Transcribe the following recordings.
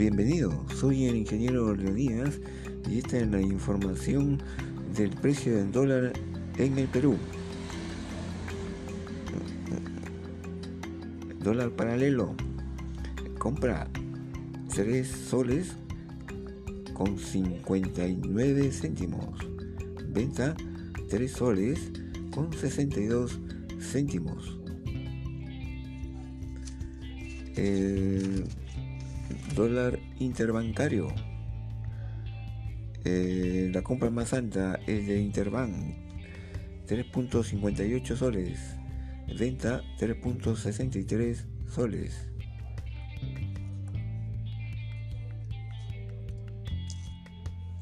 Bienvenido, soy el ingeniero Leonidas y esta es la información del precio del dólar en el Perú. Dólar paralelo. Compra 3 soles con 59 céntimos. Venta 3 soles con 62 céntimos. El dólar interbancario. Eh, la compra más alta es de Interbank, 3.58 soles. Venta 3.63 soles.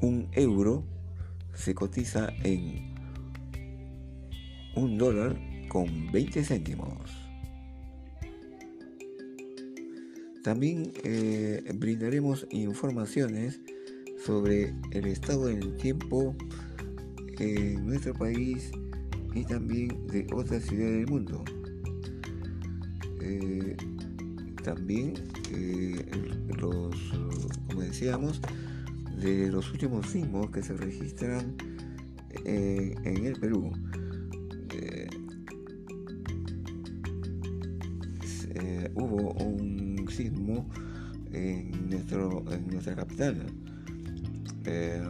Un euro se cotiza en un dólar con 20 céntimos. También eh, brindaremos informaciones sobre el estado del tiempo en nuestro país y también de otras ciudades del mundo. Eh, también eh, los, como decíamos, de los últimos sismos que se registran en el Perú. hubo un sismo en, nuestro, en nuestra capital, eh,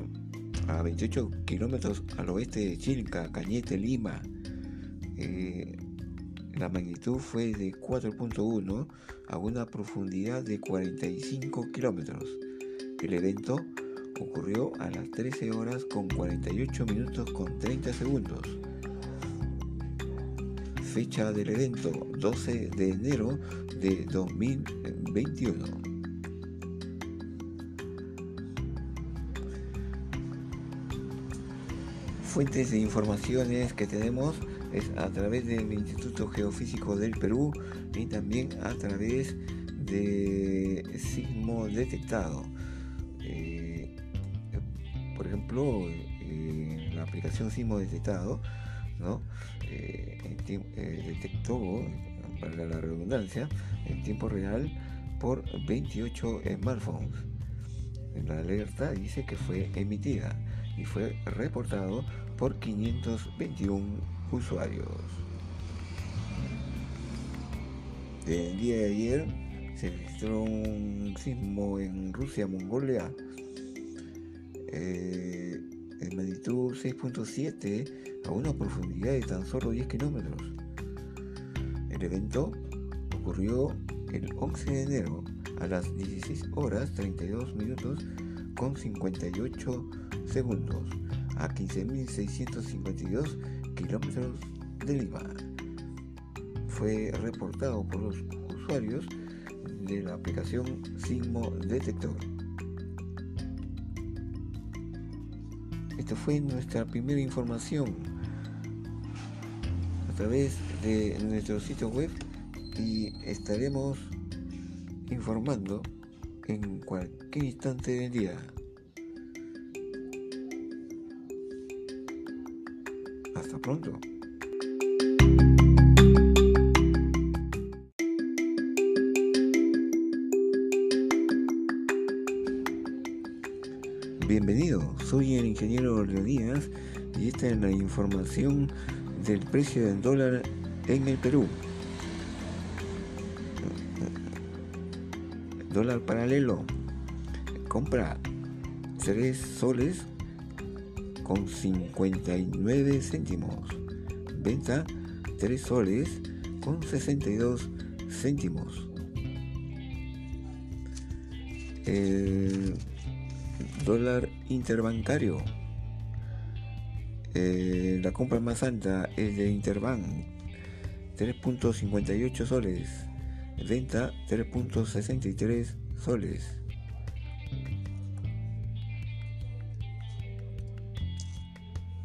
a 28 kilómetros al oeste de Chilca, Cañete, Lima. Eh, la magnitud fue de 4.1 a una profundidad de 45 kilómetros. El evento ocurrió a las 13 horas con 48 minutos con 30 segundos. Fecha del evento 12 de enero de 2021. Fuentes de informaciones que tenemos es a través del Instituto Geofísico del Perú y también a través de Sismo Detectado. Eh, por ejemplo, eh, la aplicación Sismo Detectado ¿no? Eh, detectó para la redundancia, en tiempo real por 28 smartphones. La alerta dice que fue emitida y fue reportado por 521 usuarios. El día de ayer se registró un sismo en Rusia, Mongolia, eh, en magnitud 6.7 a una profundidad de tan solo 10 kilómetros. El evento ocurrió el 11 de enero a las 16 horas 32 minutos con 58 segundos a 15.652 kilómetros de Lima. Fue reportado por los usuarios de la aplicación Sismo Detector. Esta fue nuestra primera información través de nuestro sitio web y estaremos informando en cualquier instante del día. Hasta pronto. Bienvenido, soy el ingeniero Leonidas y esta es la información del precio del dólar en el Perú. Dólar paralelo. Compra 3 soles con 59 céntimos. Venta 3 soles con 62 céntimos. El dólar interbancario eh, la compra más alta es de Interbank, 3.58 soles. Venta 3.63 soles.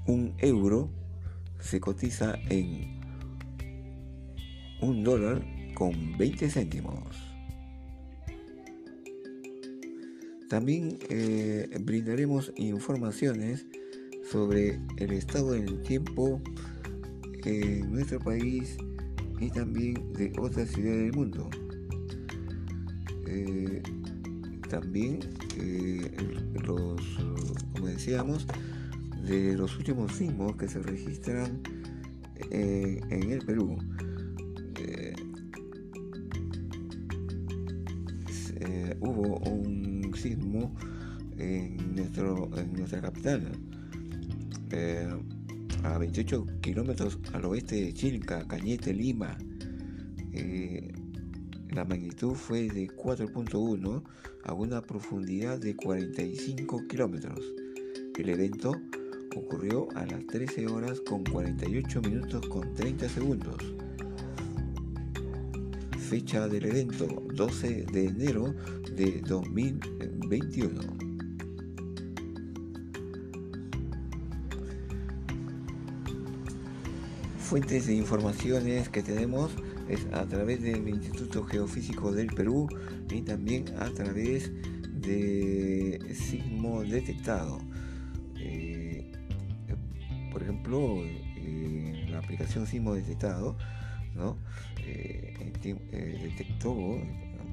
Un euro se cotiza en un dólar con 20 céntimos. También eh, brindaremos informaciones sobre el estado del tiempo en nuestro país y también de otras ciudades del mundo. Eh, también eh, los, como decíamos, de los últimos sismos que se registran en el Perú. hubo un en, nuestro, en nuestra capital, a 28 kilómetros al oeste de Chilca, Cañete, Lima. Eh, la magnitud fue de 4.1 a una profundidad de 45 kilómetros. El evento ocurrió a las 13 horas con 48 minutos con 30 segundos. Fecha del evento 12 de enero de 2021. fuentes de informaciones que tenemos es a través del Instituto Geofísico del Perú y también a través de Sismo Detectado. Eh, por ejemplo, eh, la aplicación Sismo Detectado eh, detectó,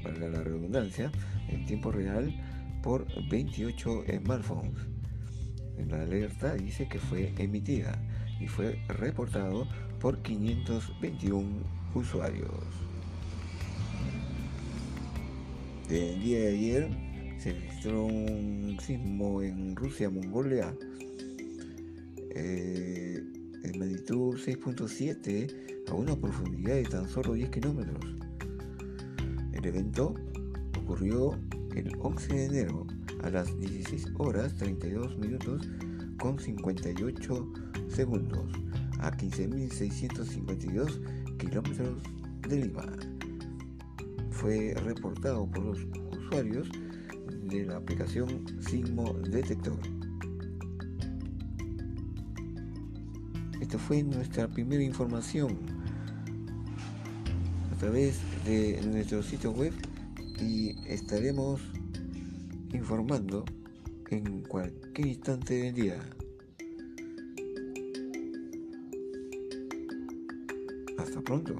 para la redundancia, en tiempo real por 28 smartphones. La alerta dice que fue emitida y fue reportado por 521 usuarios. El día de ayer se registró un sismo en Rusia, Mongolia, eh, en magnitud 6.7 a una profundidad de tan solo 10 kilómetros. El evento ocurrió el 11 de enero a las 16 horas 32 minutos con 58 segundos a 15.652 kilómetros de Lima. Fue reportado por los usuarios de la aplicación Sismo Detector. Esta fue nuestra primera información a través de nuestro sitio web y estaremos informando en cualquier instante del día. Hasta pronto.